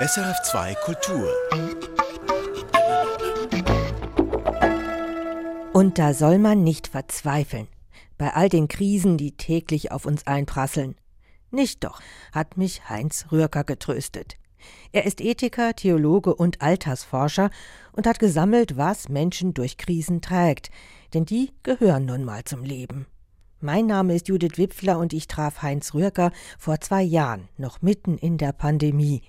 SRF2 Kultur. Und da soll man nicht verzweifeln. Bei all den Krisen, die täglich auf uns einprasseln. Nicht doch, hat mich Heinz Rührker getröstet. Er ist Ethiker, Theologe und Altersforscher und hat gesammelt, was Menschen durch Krisen trägt, denn die gehören nun mal zum Leben. Mein Name ist Judith Wipfler und ich traf Heinz Rührker vor zwei Jahren, noch mitten in der Pandemie.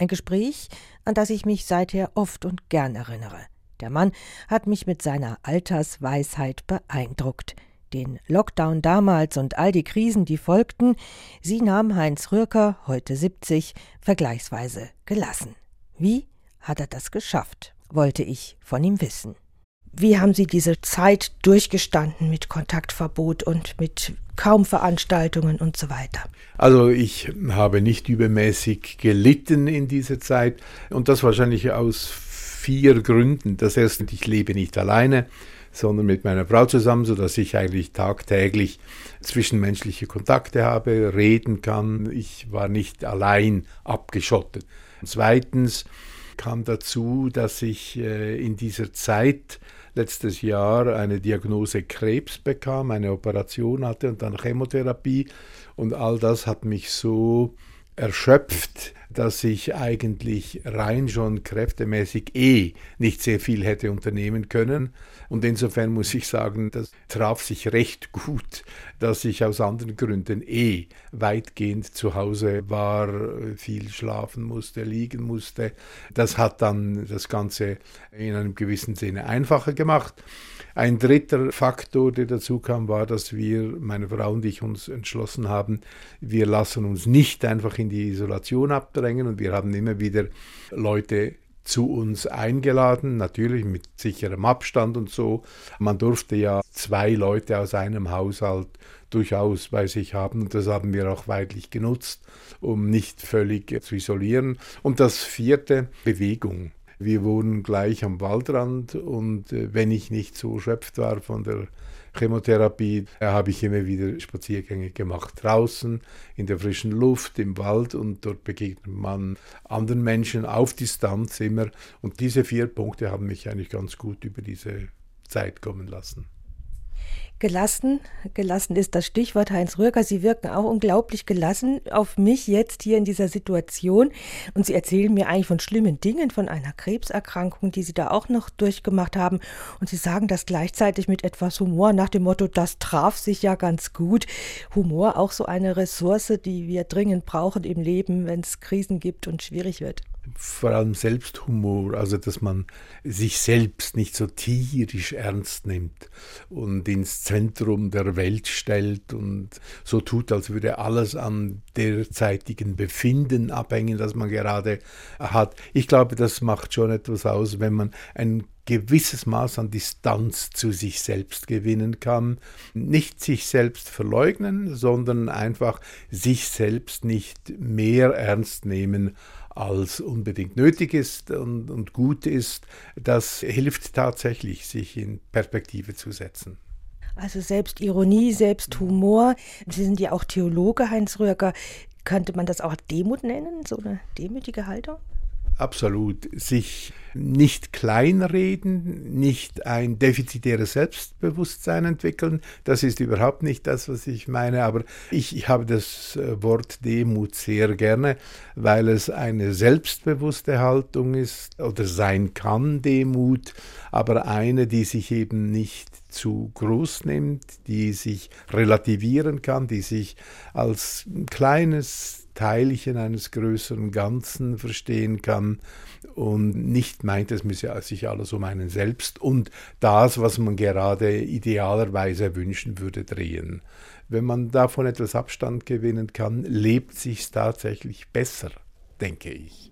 Ein Gespräch, an das ich mich seither oft und gern erinnere. Der Mann hat mich mit seiner Altersweisheit beeindruckt. Den Lockdown damals und all die Krisen, die folgten, sie nahm Heinz Rührker, heute 70, vergleichsweise gelassen. Wie hat er das geschafft, wollte ich von ihm wissen. Wie haben Sie diese Zeit durchgestanden mit Kontaktverbot und mit kaum Veranstaltungen und so weiter? Also ich habe nicht übermäßig gelitten in dieser Zeit und das wahrscheinlich aus vier Gründen. Das erste, ich lebe nicht alleine, sondern mit meiner Frau zusammen, sodass ich eigentlich tagtäglich zwischenmenschliche Kontakte habe, reden kann. Ich war nicht allein abgeschottet. Zweitens kam dazu, dass ich äh, in dieser Zeit letztes Jahr eine Diagnose Krebs bekam, eine Operation hatte und dann Chemotherapie. Und all das hat mich so erschöpft, dass ich eigentlich rein schon kräftemäßig eh nicht sehr viel hätte unternehmen können. Und insofern muss ich sagen, das traf sich recht gut, dass ich aus anderen Gründen eh weitgehend zu Hause war, viel schlafen musste, liegen musste. Das hat dann das Ganze in einem gewissen Sinne einfacher gemacht. Ein dritter Faktor, der dazu kam, war, dass wir, meine Frau und ich, uns entschlossen haben, wir lassen uns nicht einfach in die Isolation abdrängen und wir haben immer wieder Leute zu uns eingeladen, natürlich mit sicherem Abstand und so. Man durfte ja zwei Leute aus einem Haushalt durchaus bei sich haben und das haben wir auch weitlich genutzt, um nicht völlig zu isolieren. Und das vierte, Bewegung. Wir wohnen gleich am Waldrand und äh, wenn ich nicht so erschöpft war von der Chemotherapie, äh, habe ich immer wieder Spaziergänge gemacht. Draußen, in der frischen Luft, im Wald und dort begegnet man anderen Menschen auf Distanz immer. Und diese vier Punkte haben mich eigentlich ganz gut über diese Zeit kommen lassen. Gelassen, gelassen ist das Stichwort Heinz Röker. Sie wirken auch unglaublich gelassen auf mich jetzt hier in dieser Situation. Und Sie erzählen mir eigentlich von schlimmen Dingen, von einer Krebserkrankung, die Sie da auch noch durchgemacht haben. Und Sie sagen das gleichzeitig mit etwas Humor nach dem Motto, das traf sich ja ganz gut. Humor auch so eine Ressource, die wir dringend brauchen im Leben, wenn es Krisen gibt und schwierig wird vor allem Selbsthumor, also dass man sich selbst nicht so tierisch ernst nimmt und ins Zentrum der Welt stellt und so tut, als würde alles an derzeitigen Befinden abhängen, das man gerade hat. Ich glaube, das macht schon etwas aus, wenn man ein gewisses Maß an Distanz zu sich selbst gewinnen kann. Nicht sich selbst verleugnen, sondern einfach sich selbst nicht mehr ernst nehmen als unbedingt nötig ist und, und gut ist, das hilft tatsächlich, sich in Perspektive zu setzen. Also Selbstironie, Selbsthumor. Sie sind ja auch Theologe, Heinz Röhrger. Könnte man das auch Demut nennen, so eine demütige Haltung? Absolut. Sich nicht kleinreden, nicht ein defizitäres Selbstbewusstsein entwickeln, das ist überhaupt nicht das, was ich meine, aber ich, ich habe das äh, Wort Demut sehr gerne, weil es eine selbstbewusste Haltung ist oder sein kann, Demut, aber eine, die sich eben nicht zu groß nimmt, die sich relativieren kann, die sich als kleines Teilchen eines größeren Ganzen verstehen kann und nicht meint, es müsse sich alles um einen selbst und das, was man gerade idealerweise wünschen würde, drehen. Wenn man davon etwas Abstand gewinnen kann, lebt sich tatsächlich besser, denke ich.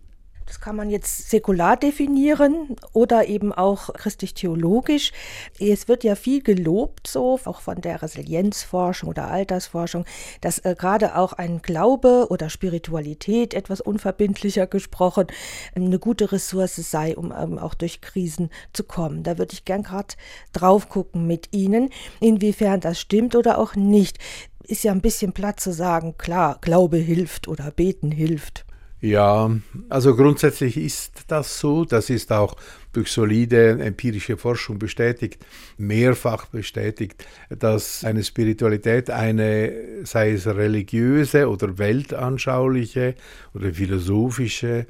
Das kann man jetzt säkular definieren oder eben auch christlich-theologisch. Es wird ja viel gelobt, so auch von der Resilienzforschung oder Altersforschung, dass äh, gerade auch ein Glaube oder Spiritualität, etwas unverbindlicher gesprochen, eine gute Ressource sei, um ähm, auch durch Krisen zu kommen. Da würde ich gern gerade drauf gucken mit Ihnen, inwiefern das stimmt oder auch nicht. Ist ja ein bisschen platt zu sagen, klar, Glaube hilft oder Beten hilft. Ja, also grundsätzlich ist das so. Das ist auch durch solide empirische Forschung bestätigt, mehrfach bestätigt, dass eine Spiritualität eine, sei es religiöse oder weltanschauliche oder philosophische,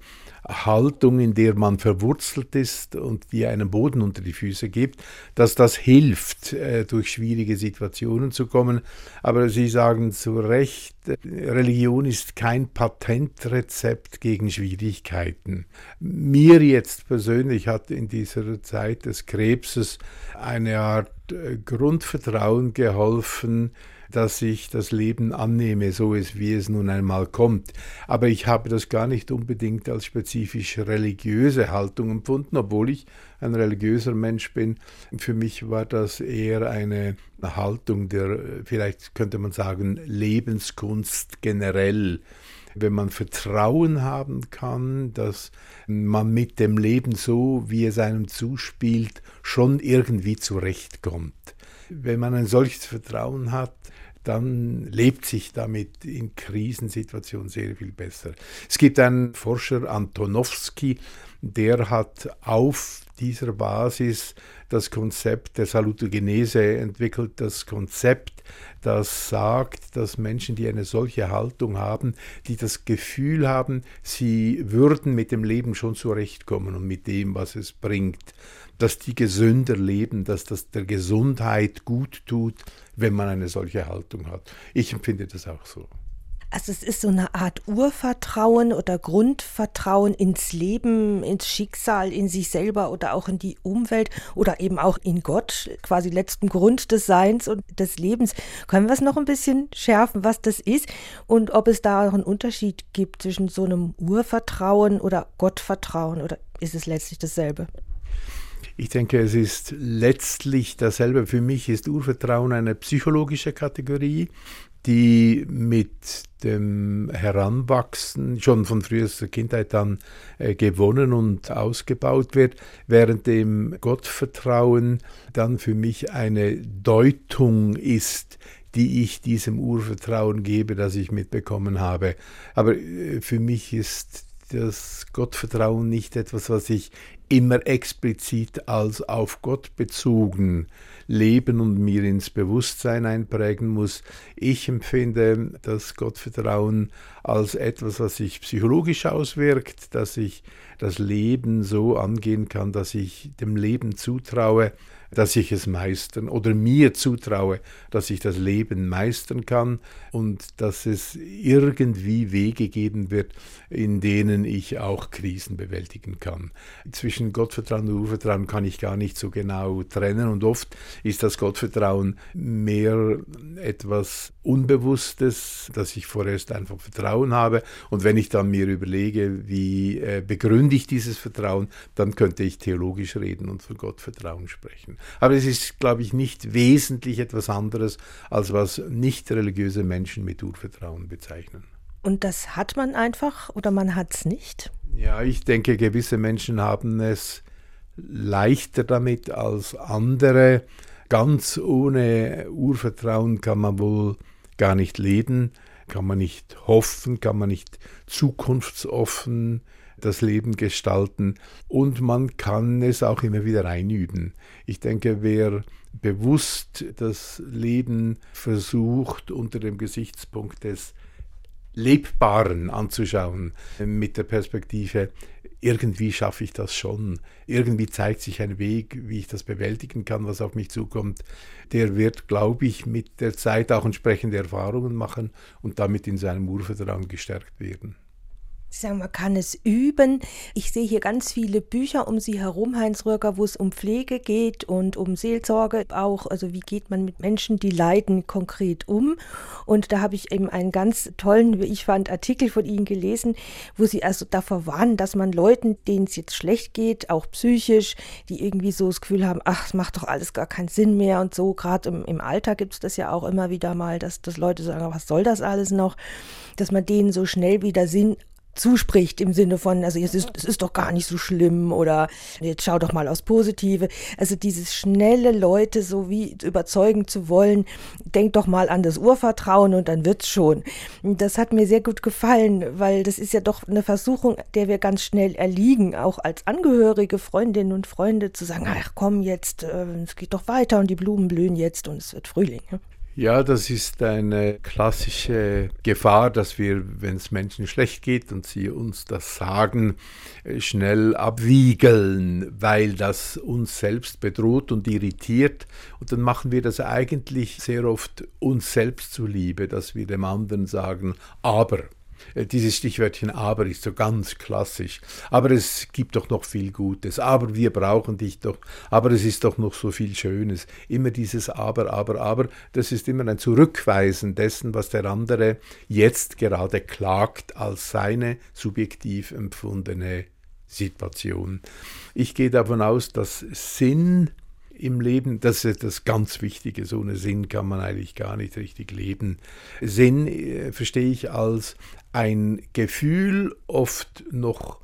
Haltung, in der man verwurzelt ist und die einen Boden unter die Füße gibt, dass das hilft, äh, durch schwierige Situationen zu kommen. Aber Sie sagen zu Recht, Religion ist kein Patentrezept gegen Schwierigkeiten. Mir jetzt persönlich hat in dieser Zeit des Krebses eine Art äh, Grundvertrauen geholfen, dass ich das Leben annehme, so ist, wie es nun einmal kommt. Aber ich habe das gar nicht unbedingt als spezifisch religiöse Haltung empfunden, obwohl ich ein religiöser Mensch bin. Für mich war das eher eine Haltung der, vielleicht könnte man sagen, Lebenskunst generell wenn man Vertrauen haben kann, dass man mit dem Leben so, wie es einem zuspielt, schon irgendwie zurechtkommt. Wenn man ein solches Vertrauen hat, dann lebt sich damit in Krisensituationen sehr viel besser. Es gibt einen Forscher, Antonowski, der hat auf dieser Basis das Konzept der Salutogenese entwickelt, das Konzept, das sagt, dass Menschen, die eine solche Haltung haben, die das Gefühl haben, sie würden mit dem Leben schon zurechtkommen und mit dem, was es bringt, dass die gesünder leben, dass das der Gesundheit gut tut, wenn man eine solche Haltung hat. Ich empfinde das auch so. Also es ist so eine Art Urvertrauen oder Grundvertrauen ins Leben, ins Schicksal, in sich selber oder auch in die Umwelt oder eben auch in Gott, quasi letzten Grund des Seins und des Lebens. Können wir es noch ein bisschen schärfen, was das ist und ob es da auch einen Unterschied gibt zwischen so einem Urvertrauen oder Gottvertrauen oder ist es letztlich dasselbe? Ich denke, es ist letztlich dasselbe. Für mich ist Urvertrauen eine psychologische Kategorie, die mit dem Heranwachsen schon von frühester Kindheit an äh, gewonnen und ausgebaut wird, während dem Gottvertrauen dann für mich eine Deutung ist, die ich diesem Urvertrauen gebe, das ich mitbekommen habe. Aber äh, für mich ist das Gottvertrauen nicht etwas, was ich immer explizit als auf Gott bezogen leben und mir ins Bewusstsein einprägen muss. Ich empfinde das Gottvertrauen als etwas, was sich psychologisch auswirkt, dass ich das Leben so angehen kann, dass ich dem Leben zutraue, dass ich es meistern oder mir zutraue, dass ich das Leben meistern kann und dass es irgendwie Wege geben wird, in denen ich auch Krisen bewältigen kann. Zwischen Gottvertrauen und Urvertrauen kann ich gar nicht so genau trennen und oft ist das Gottvertrauen mehr etwas Unbewusstes, dass ich vorerst einfach Vertrauen habe und wenn ich dann mir überlege, wie äh, begründe ich dieses Vertrauen, dann könnte ich theologisch reden und von Gottvertrauen sprechen. Aber es ist, glaube ich, nicht wesentlich etwas anderes, als was nicht religiöse Menschen mit Urvertrauen bezeichnen. Und das hat man einfach oder man hat es nicht? Ja, ich denke, gewisse Menschen haben es leichter damit als andere. Ganz ohne Urvertrauen kann man wohl gar nicht leben, kann man nicht hoffen, kann man nicht zukunftsoffen das Leben gestalten und man kann es auch immer wieder einüben. Ich denke, wer bewusst das Leben versucht unter dem Gesichtspunkt des Lebbaren anzuschauen, mit der Perspektive, irgendwie schaffe ich das schon, irgendwie zeigt sich ein Weg, wie ich das bewältigen kann, was auf mich zukommt, der wird, glaube ich, mit der Zeit auch entsprechende Erfahrungen machen und damit in seinem Urvertrauen gestärkt werden. Sie sagen, man kann es üben. Ich sehe hier ganz viele Bücher um Sie herum, Heinz Röcker, wo es um Pflege geht und um Seelsorge auch. Also wie geht man mit Menschen, die leiden, konkret um? Und da habe ich eben einen ganz tollen, wie ich fand, Artikel von Ihnen gelesen, wo Sie also davor warnen, dass man Leuten, denen es jetzt schlecht geht, auch psychisch, die irgendwie so das Gefühl haben, ach, es macht doch alles gar keinen Sinn mehr und so. Gerade im, im Alter gibt es das ja auch immer wieder mal, dass, dass Leute sagen, was soll das alles noch? Dass man denen so schnell wieder Sinn zuspricht im Sinne von, also es ist, es ist doch gar nicht so schlimm oder jetzt schau doch mal aufs Positive. Also dieses schnelle Leute so wie überzeugen zu wollen, denk doch mal an das Urvertrauen und dann wird's schon. Das hat mir sehr gut gefallen, weil das ist ja doch eine Versuchung, der wir ganz schnell erliegen, auch als Angehörige, Freundinnen und Freunde zu sagen, ach komm jetzt, äh, es geht doch weiter und die Blumen blühen jetzt und es wird Frühling. Ja, das ist eine klassische Gefahr, dass wir, wenn es Menschen schlecht geht und sie uns das sagen, äh, schnell abwiegeln, weil das uns selbst bedroht und irritiert. Und dann machen wir das eigentlich sehr oft uns selbst zuliebe, dass wir dem anderen sagen, aber. Äh, dieses Stichwörtchen aber ist so ganz klassisch. Aber es gibt doch noch viel Gutes. Aber wir brauchen dich doch. Aber es ist doch noch so viel Schönes. Immer dieses aber, aber, aber. Das ist immer ein Zurückweisen dessen, was der andere jetzt gerade klagt als seine subjektiv empfundene Situation. Ich gehe davon aus, dass Sinn im Leben, das ist das ganz Wichtige. So ohne Sinn kann man eigentlich gar nicht richtig leben. Sinn äh, verstehe ich als ein Gefühl, oft noch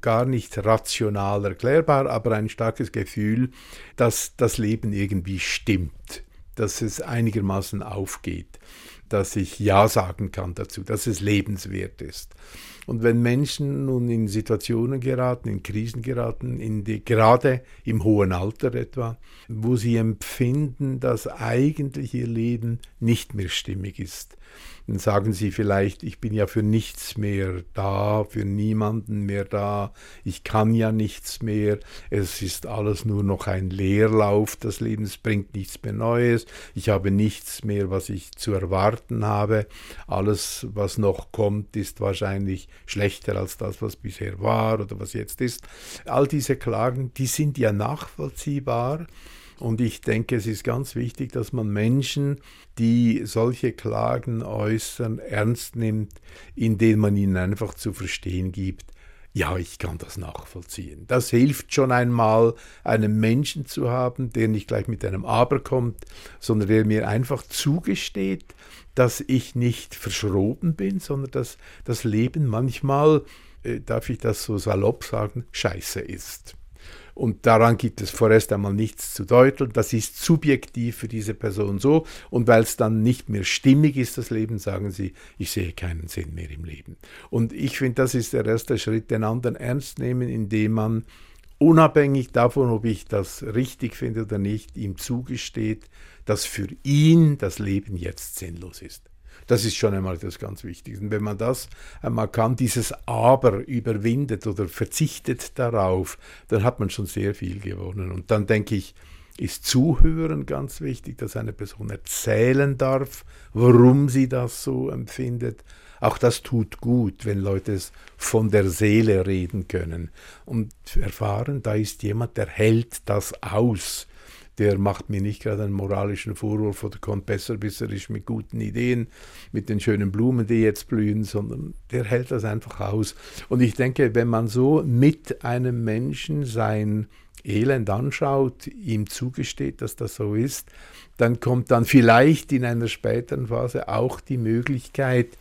gar nicht rational erklärbar, aber ein starkes Gefühl, dass das Leben irgendwie stimmt, dass es einigermaßen aufgeht, dass ich Ja sagen kann dazu, dass es lebenswert ist. Und wenn Menschen nun in Situationen geraten, in Krisen geraten, in die, gerade im hohen Alter etwa, wo sie empfinden, dass eigentlich ihr Leben nicht mehr stimmig ist, dann sagen sie vielleicht, ich bin ja für nichts mehr da, für niemanden mehr da, ich kann ja nichts mehr, es ist alles nur noch ein Leerlauf, das Leben bringt nichts mehr Neues, ich habe nichts mehr, was ich zu erwarten habe, alles, was noch kommt, ist wahrscheinlich schlechter als das, was bisher war oder was jetzt ist. All diese Klagen, die sind ja nachvollziehbar. Und ich denke, es ist ganz wichtig, dass man Menschen, die solche Klagen äußern, ernst nimmt, indem man ihnen einfach zu verstehen gibt, ja, ich kann das nachvollziehen. Das hilft schon einmal, einen Menschen zu haben, der nicht gleich mit einem Aber kommt, sondern der mir einfach zugesteht, dass ich nicht verschroben bin, sondern dass das Leben manchmal, äh, darf ich das so salopp sagen, scheiße ist. Und daran gibt es vorerst einmal nichts zu deuteln. Das ist subjektiv für diese Person so. Und weil es dann nicht mehr stimmig ist, das Leben, sagen sie, ich sehe keinen Sinn mehr im Leben. Und ich finde, das ist der erste Schritt, den anderen ernst nehmen, indem man unabhängig davon, ob ich das richtig finde oder nicht, ihm zugesteht, dass für ihn das Leben jetzt sinnlos ist. Das ist schon einmal das ganz Wichtige. Und wenn man das einmal kann, dieses Aber überwindet oder verzichtet darauf, dann hat man schon sehr viel gewonnen. Und dann denke ich, ist Zuhören ganz wichtig, dass eine Person erzählen darf, warum sie das so empfindet. Auch das tut gut, wenn Leute es von der Seele reden können und erfahren, da ist jemand, der hält das aus der macht mir nicht gerade einen moralischen Vorwurf oder kommt besserwisserisch mit guten Ideen, mit den schönen Blumen, die jetzt blühen, sondern der hält das einfach aus. Und ich denke, wenn man so mit einem Menschen sein Elend anschaut, ihm zugesteht, dass das so ist, dann kommt dann vielleicht in einer späteren Phase auch die Möglichkeit,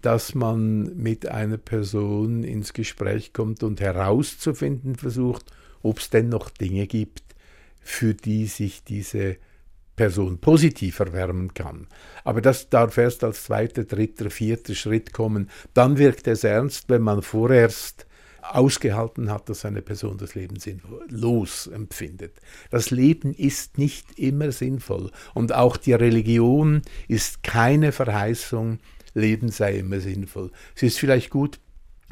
dass man mit einer Person ins Gespräch kommt und herauszufinden versucht, ob es denn noch Dinge gibt, für die sich diese Person positiv erwärmen kann. Aber das darf erst als zweiter, dritter, vierter Schritt kommen. Dann wirkt es ernst, wenn man vorerst ausgehalten hat, dass eine Person das Leben sinnlos empfindet. Das Leben ist nicht immer sinnvoll und auch die Religion ist keine Verheißung, Leben sei immer sinnvoll. Es ist vielleicht gut,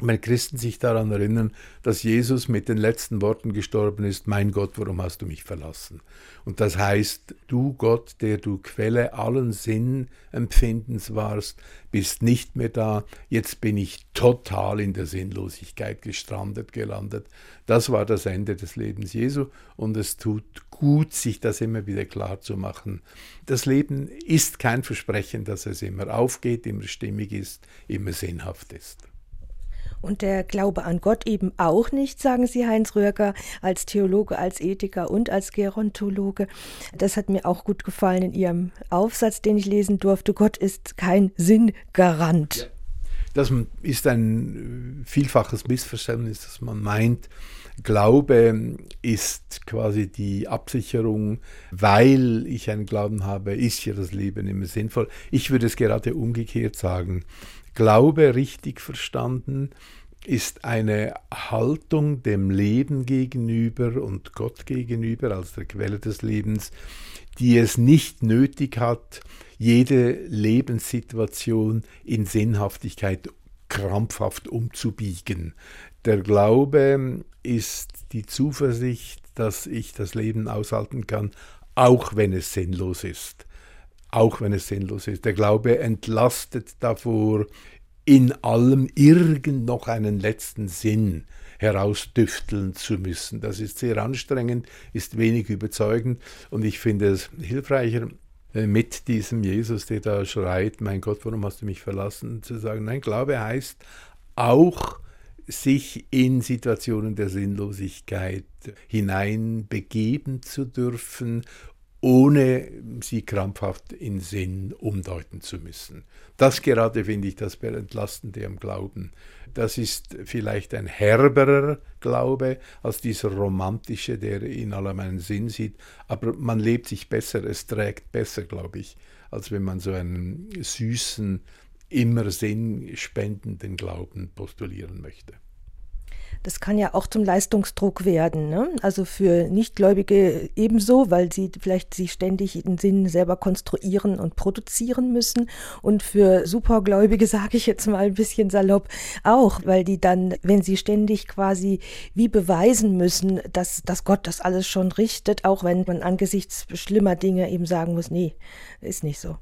wenn Christen sich daran erinnern, dass Jesus mit den letzten Worten gestorben ist, mein Gott, warum hast du mich verlassen? Und das heißt, du Gott, der du Quelle allen Sinnempfindens warst, bist nicht mehr da, jetzt bin ich total in der Sinnlosigkeit gestrandet, gelandet. Das war das Ende des Lebens Jesu und es tut gut, sich das immer wieder klar zu machen. Das Leben ist kein Versprechen, dass es immer aufgeht, immer stimmig ist, immer sinnhaft ist und der Glaube an Gott eben auch nicht, sagen Sie, Heinz Röhrger, als Theologe, als Ethiker und als Gerontologe. Das hat mir auch gut gefallen in Ihrem Aufsatz, den ich lesen durfte. Gott ist kein Sinngarant. Das ist ein vielfaches Missverständnis, dass man meint, Glaube ist quasi die Absicherung, weil ich einen Glauben habe, ist ja das Leben immer sinnvoll. Ich würde es gerade umgekehrt sagen. Glaube richtig verstanden ist eine Haltung dem Leben gegenüber und Gott gegenüber als der Quelle des Lebens, die es nicht nötig hat, jede Lebenssituation in Sinnhaftigkeit krampfhaft umzubiegen. Der Glaube ist die Zuversicht, dass ich das Leben aushalten kann, auch wenn es sinnlos ist. Auch wenn es sinnlos ist. Der Glaube entlastet davor, in allem irgend noch einen letzten Sinn herausdüfteln zu müssen. Das ist sehr anstrengend, ist wenig überzeugend und ich finde es hilfreicher, äh, mit diesem Jesus, der da schreit, mein Gott, warum hast du mich verlassen, zu sagen, nein, Glaube heißt auch sich in Situationen der Sinnlosigkeit hineinbegeben zu dürfen, ohne sie krampfhaft in Sinn umdeuten zu müssen. Das gerade finde ich das Entlastende am Glauben. Das ist vielleicht ein herberer Glaube als dieser romantische, der in allem einen Sinn sieht, aber man lebt sich besser, es trägt besser, glaube ich, als wenn man so einen süßen, immer sinnspendenden Glauben postulieren möchte. Das kann ja auch zum Leistungsdruck werden. Ne? Also für Nichtgläubige ebenso, weil sie vielleicht sich ständig den Sinn selber konstruieren und produzieren müssen. Und für Supergläubige, sage ich jetzt mal ein bisschen salopp, auch, weil die dann, wenn sie ständig quasi wie beweisen müssen, dass, dass Gott das alles schon richtet, auch wenn man angesichts schlimmer Dinge eben sagen muss, nee, ist nicht so.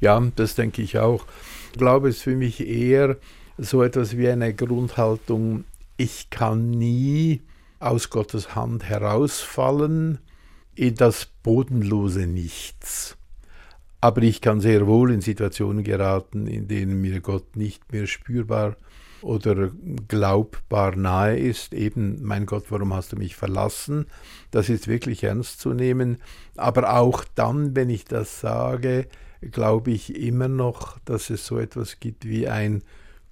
Ja, das denke ich auch. Ich glaube, es ist für mich eher so etwas wie eine Grundhaltung, ich kann nie aus Gottes Hand herausfallen in das bodenlose Nichts. Aber ich kann sehr wohl in Situationen geraten, in denen mir Gott nicht mehr spürbar oder glaubbar nahe ist. Eben, mein Gott, warum hast du mich verlassen? Das ist wirklich ernst zu nehmen. Aber auch dann, wenn ich das sage, glaube ich immer noch, dass es so etwas gibt wie ein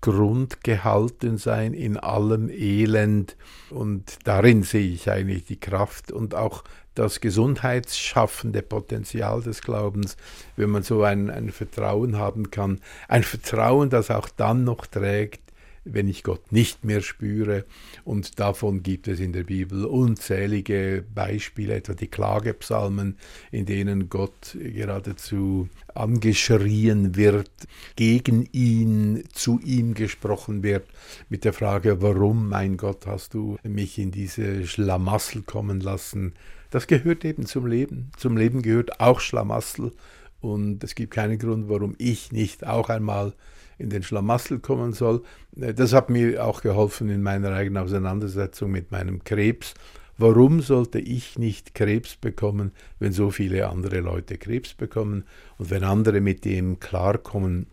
grundgehalten sein in allem Elend. Und darin sehe ich eigentlich die Kraft und auch das gesundheitsschaffende Potenzial des Glaubens, wenn man so ein, ein Vertrauen haben kann. Ein Vertrauen, das auch dann noch trägt, wenn ich Gott nicht mehr spüre. Und davon gibt es in der Bibel unzählige Beispiele, etwa die Klagepsalmen, in denen Gott geradezu angeschrien wird, gegen ihn, zu ihm gesprochen wird, mit der Frage, warum, mein Gott, hast du mich in diese Schlamassel kommen lassen? Das gehört eben zum Leben. Zum Leben gehört auch Schlamassel. Und es gibt keinen Grund, warum ich nicht auch einmal in den Schlamassel kommen soll. Äh, das hat mir auch geholfen in meiner eigenen Auseinandersetzung mit meinem Krebs. Warum sollte ich nicht Krebs bekommen, wenn so viele andere Leute Krebs bekommen? Und wenn andere mit dem klarkommen,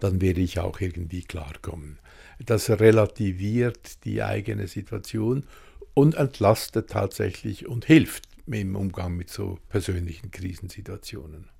dann werde ich auch irgendwie klarkommen. Das relativiert die eigene Situation und entlastet tatsächlich und hilft im Umgang mit so persönlichen Krisensituationen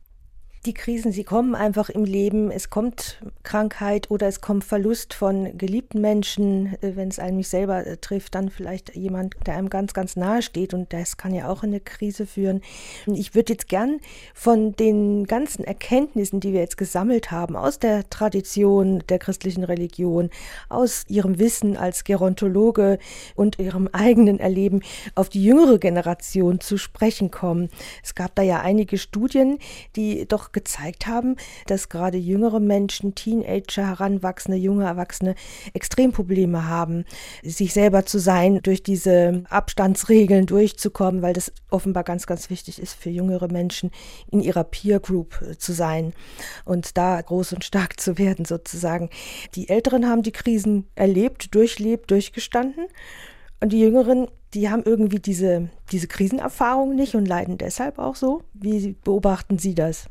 die Krisen, sie kommen einfach im Leben. Es kommt Krankheit oder es kommt Verlust von geliebten Menschen. Äh, wenn es einen mich selber äh, trifft, dann vielleicht jemand, der einem ganz, ganz nahe steht. Und das kann ja auch in eine Krise führen. Ich würde jetzt gern von den ganzen Erkenntnissen, die wir jetzt gesammelt haben, aus der Tradition der christlichen Religion, aus ihrem Wissen als Gerontologe und ihrem eigenen Erleben auf die jüngere Generation zu sprechen kommen. Es gab da ja einige Studien, die doch gezeigt haben, dass gerade jüngere Menschen, Teenager, Heranwachsende, junge Erwachsene Extremprobleme haben, sich selber zu sein, durch diese Abstandsregeln durchzukommen, weil das offenbar ganz, ganz wichtig ist für jüngere Menschen, in ihrer Peer Group äh, zu sein und da groß und stark zu werden sozusagen. Die Älteren haben die Krisen erlebt, durchlebt, durchgestanden. Und die Jüngeren, die haben irgendwie diese, diese Krisenerfahrung nicht und leiden deshalb auch so. Wie beobachten Sie das?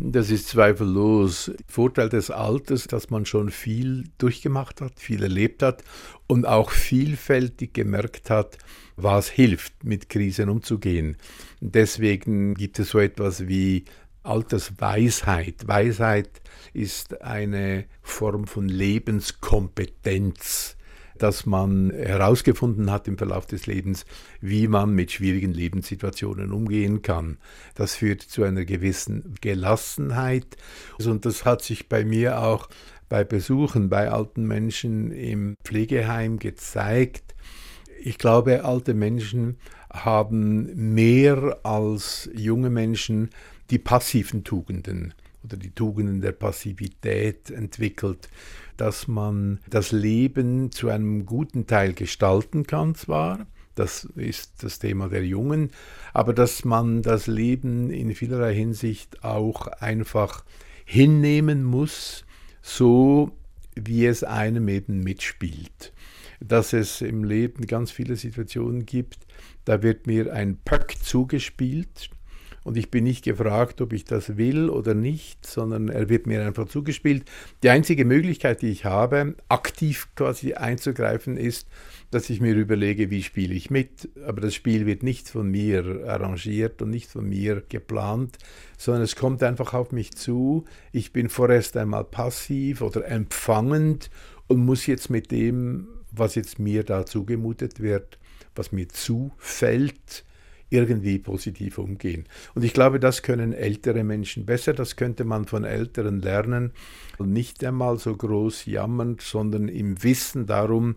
Das ist zweifellos Vorteil des Alters, dass man schon viel durchgemacht hat, viel erlebt hat und auch vielfältig gemerkt hat, was hilft, mit Krisen umzugehen. Deswegen gibt es so etwas wie Altersweisheit. Weisheit ist eine Form von Lebenskompetenz, dass man herausgefunden hat im Verlauf des Lebens, wie man mit schwierigen Lebenssituationen umgehen kann. Das führt zu einer gewissen Gelassenheit und das hat sich bei mir auch bei Besuchen bei alten Menschen im Pflegeheim gezeigt. Ich glaube, alte Menschen haben mehr als junge Menschen die passiven Tugenden oder die Tugenden der Passivität entwickelt, dass man das Leben zu einem guten Teil gestalten kann zwar, das ist das Thema der Jungen, aber dass man das Leben in vielerlei Hinsicht auch einfach hinnehmen muss, so wie es einem eben mitspielt. Dass es im Leben ganz viele Situationen gibt, da wird mir ein Pöck zugespielt und ich bin nicht gefragt, ob ich das will oder nicht, sondern er wird mir einfach zugespielt. Die einzige Möglichkeit, die ich habe, aktiv quasi einzugreifen, ist, dass ich mir überlege, wie spiele ich mit. Aber das Spiel wird nicht von mir arrangiert und nicht von mir geplant, sondern es kommt einfach auf mich zu. Ich bin vorerst einmal passiv oder empfangend und muss jetzt mit dem, was jetzt mir da zugemutet wird, was mir zufällt, irgendwie positiv umgehen. Und ich glaube, das können ältere Menschen besser, das könnte man von Älteren lernen. Nicht einmal so groß jammernd, sondern im Wissen darum,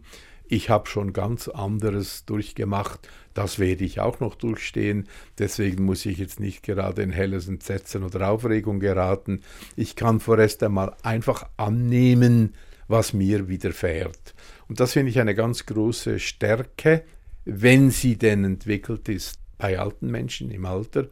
ich habe schon ganz anderes durchgemacht, das werde ich auch noch durchstehen, deswegen muss ich jetzt nicht gerade in helles Entsetzen oder Aufregung geraten. Ich kann vorerst einmal einfach annehmen, was mir widerfährt. Und das finde ich eine ganz große Stärke, wenn sie denn entwickelt ist bei alten Menschen im Alter.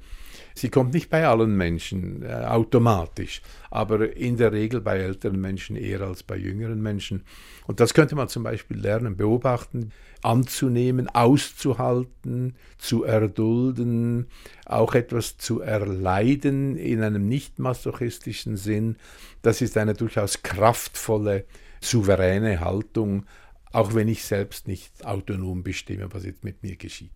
Sie kommt nicht bei allen Menschen äh, automatisch, aber in der Regel bei älteren Menschen eher als bei jüngeren Menschen. Und das könnte man zum Beispiel lernen, beobachten, anzunehmen, auszuhalten, zu erdulden, auch etwas zu erleiden in einem nicht masochistischen Sinn. Das ist eine durchaus kraftvolle, souveräne Haltung, auch wenn ich selbst nicht autonom bestimme, was jetzt mit mir geschieht.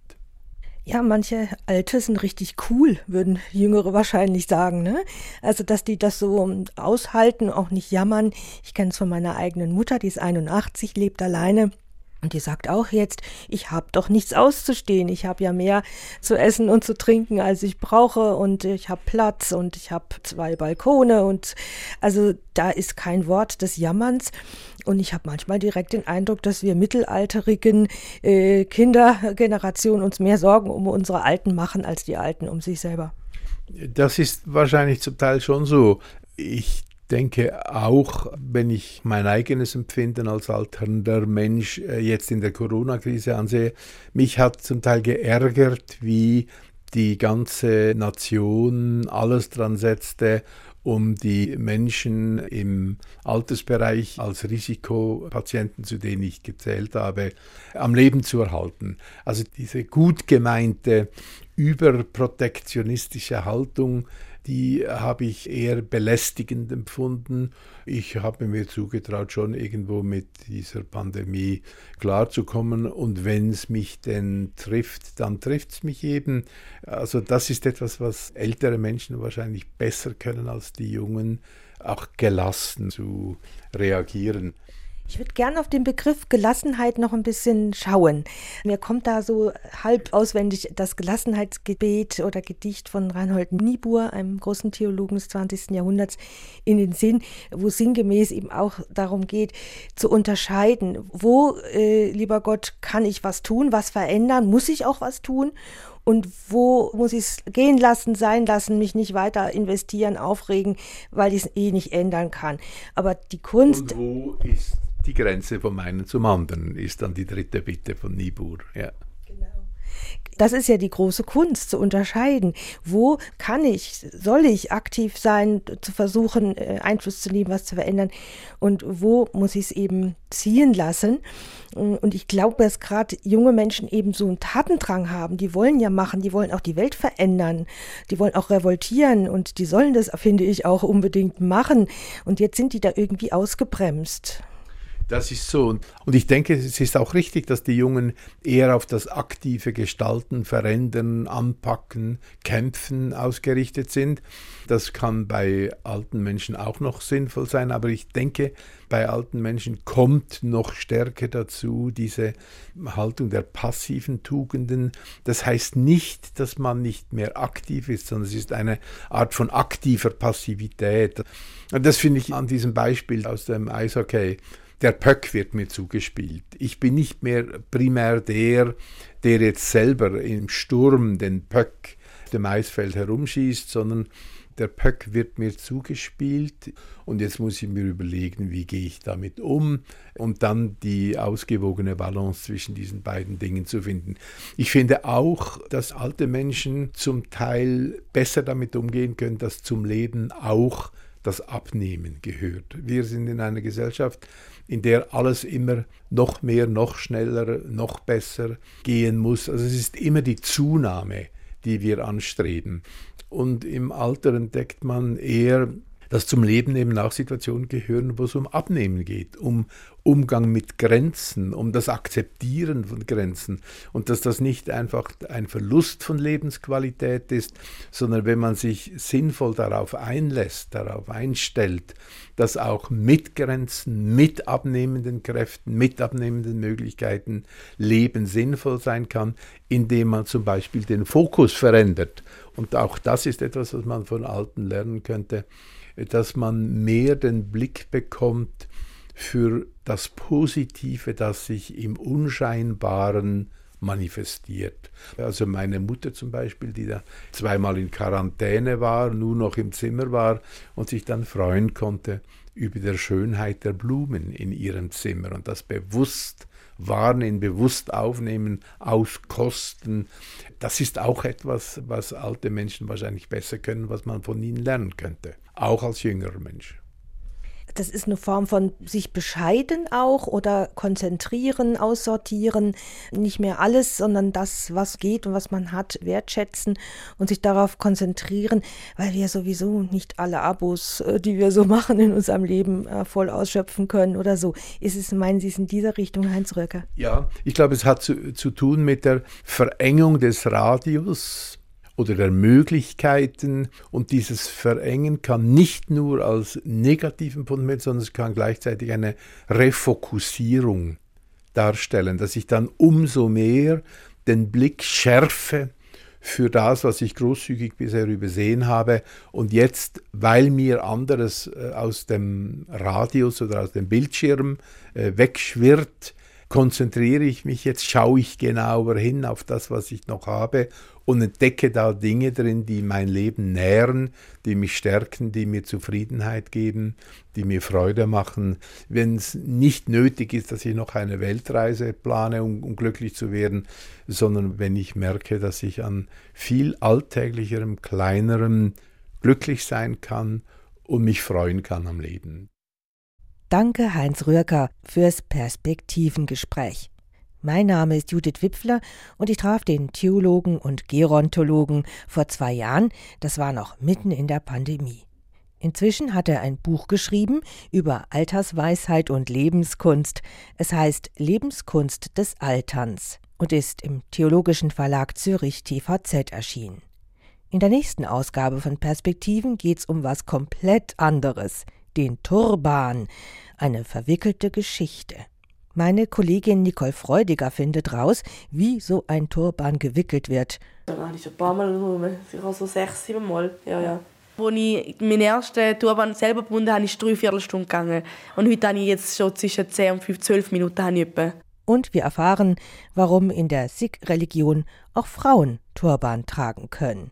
Ja, manche Alte sind richtig cool, würden Jüngere wahrscheinlich sagen. Ne? Also, dass die das so aushalten, auch nicht jammern. Ich kenne es von meiner eigenen Mutter, die ist 81, lebt alleine. Und die sagt auch jetzt, ich habe doch nichts auszustehen. Ich habe ja mehr zu essen und zu trinken, als ich brauche. Und ich habe Platz und ich habe zwei Balkone. Und also da ist kein Wort des Jammerns. Und ich habe manchmal direkt den Eindruck, dass wir mittelalterigen äh, Kindergeneration uns mehr Sorgen um unsere Alten machen, als die Alten um sich selber. Das ist wahrscheinlich zum Teil schon so. Ich denke auch, wenn ich mein eigenes Empfinden als alternder Mensch äh, jetzt in der Corona-Krise ansehe, mich hat zum Teil geärgert, wie die ganze Nation alles dran setzte, um die Menschen im Altersbereich als Risikopatienten, zu denen ich gezählt habe, am Leben zu erhalten. Also diese gut gemeinte überprotektionistische Haltung, die habe ich eher belästigend empfunden. Ich habe mir zugetraut, schon irgendwo mit dieser Pandemie klarzukommen. Und wenn es mich denn trifft, dann trifft es mich eben. Also das ist etwas, was ältere Menschen wahrscheinlich besser können als die Jungen, auch gelassen zu reagieren. Ich würde gerne auf den Begriff Gelassenheit noch ein bisschen schauen. Mir kommt da so halb auswendig das Gelassenheitsgebet oder Gedicht von Reinhold Niebuhr, einem großen Theologen des 20. Jahrhunderts, in den Sinn, wo sinngemäß eben auch darum geht, zu unterscheiden, wo, äh, lieber Gott, kann ich was tun, was verändern, muss ich auch was tun und wo muss ich es gehen lassen, sein lassen, mich nicht weiter investieren, aufregen, weil ich es eh nicht ändern kann. Aber die Kunst. Und wo ist die Grenze vom einen zum anderen ist dann die dritte Bitte von Niebuhr. Ja. Das ist ja die große Kunst, zu unterscheiden. Wo kann ich, soll ich aktiv sein, zu versuchen, äh, Einfluss zu nehmen, was zu verändern? Und wo muss ich es eben ziehen lassen? Und ich glaube, dass gerade junge Menschen eben so einen Tatendrang haben. Die wollen ja machen, die wollen auch die Welt verändern. Die wollen auch revoltieren und die sollen das, finde ich, auch unbedingt machen. Und jetzt sind die da irgendwie ausgebremst. Das ist so. Und, ich denke, es ist auch richtig, dass die Jungen eher auf das aktive Gestalten, Verändern, Anpacken, Kämpfen ausgerichtet sind. Das kann bei alten Menschen auch noch sinnvoll sein, aber ich denke, bei alten Menschen kommt noch stärker dazu diese Haltung der passiven Tugenden. Das heißt nicht, dass man nicht mehr aktiv ist, sondern es ist eine Art von aktiver Passivität. Und das finde ich an diesem Beispiel aus dem Eishockey der Pöck wird mir zugespielt. Ich bin nicht mehr primär der, der jetzt selber im Sturm den Pöck auf dem Eisfeld herumschießt, sondern der Pöck wird mir zugespielt und jetzt muss ich mir überlegen, wie gehe ich damit um und dann die ausgewogene Balance zwischen diesen beiden Dingen zu finden. Ich finde auch, dass alte Menschen zum Teil besser damit umgehen können, dass zum Leben auch das Abnehmen gehört. Wir sind in einer Gesellschaft, in der alles immer noch mehr, noch schneller, noch besser gehen muss. Also es ist immer die Zunahme, die wir anstreben. Und im Alter entdeckt man eher, dass zum Leben eben auch Situationen gehören, wo es um Abnehmen geht, um Umgang mit Grenzen, um das Akzeptieren von Grenzen und dass das nicht einfach ein Verlust von Lebensqualität ist, sondern wenn man sich sinnvoll darauf einlässt, darauf einstellt, dass auch mit Grenzen, mit abnehmenden Kräften, mit abnehmenden Möglichkeiten Leben sinnvoll sein kann, indem man zum Beispiel den Fokus verändert. Und auch das ist etwas, was man von Alten lernen könnte, dass man mehr den Blick bekommt, für das Positive, das sich im Unscheinbaren manifestiert. Also meine Mutter zum Beispiel, die da zweimal in Quarantäne war, nur noch im Zimmer war und sich dann freuen konnte über der Schönheit der Blumen in ihrem Zimmer und das bewusst wahrnehmen, bewusst aufnehmen, auskosten. Das ist auch etwas, was alte Menschen wahrscheinlich besser können, was man von ihnen lernen könnte, auch als jüngerer Mensch das ist eine Form von sich bescheiden auch oder konzentrieren, aussortieren, nicht mehr alles, sondern das, was geht und was man hat, wertschätzen und sich darauf konzentrieren, weil wir sowieso nicht alle Abos, äh, die wir so machen in unserem Leben, äh, voll ausschöpfen können oder so. Ist es, meinen Sie es in dieser Richtung, Heinz Röcker? Ja, ich glaube, es hat zu, zu tun mit der Verengung des Radius oder der Möglichkeiten. Und dieses Verengen kann nicht nur als negativen Fundament, sondern es kann gleichzeitig eine Refokussierung darstellen, dass ich dann umso mehr den Blick schärfe für das, was ich großzügig bisher übersehen habe. Und jetzt, weil mir anderes äh, aus dem Radius oder aus dem Bildschirm äh, wegschwirrt, konzentriere ich mich jetzt, schaue ich genauer hin auf das, was ich noch habe und entdecke da Dinge drin, die mein Leben nähren, die mich stärken, die mir Zufriedenheit geben, die mir Freude machen. Wenn es nicht nötig ist, dass ich noch eine Weltreise plane, um, um glücklich zu werden, sondern wenn ich merke, dass ich an viel alltäglicherem, kleinerem glücklich sein kann und mich freuen kann am Leben. Danke, Heinz Rührker, fürs Perspektivengespräch. Mein Name ist Judith Wipfler und ich traf den Theologen und Gerontologen vor zwei Jahren, das war noch mitten in der Pandemie. Inzwischen hat er ein Buch geschrieben über Altersweisheit und Lebenskunst. Es heißt Lebenskunst des Alterns und ist im Theologischen Verlag Zürich TVZ erschienen. In der nächsten Ausgabe von Perspektiven geht's um was komplett anderes, den Turban, eine verwickelte Geschichte. Meine Kollegin Nicole Freudiger findet raus, wie so ein Turban gewickelt wird. Da habe ich schon ein paar Mal rum, sicher so sechs, sieben Mal. Ja, ja. Als ich meinen ersten Turban selber gebunden habe, ist drei Viertelstunden gegangen. Und heute habe ich jetzt schon zwischen 10 und 5, 12 Minuten. Habe ich und wir erfahren, warum in der Sikh-Religion auch Frauen Turban tragen können.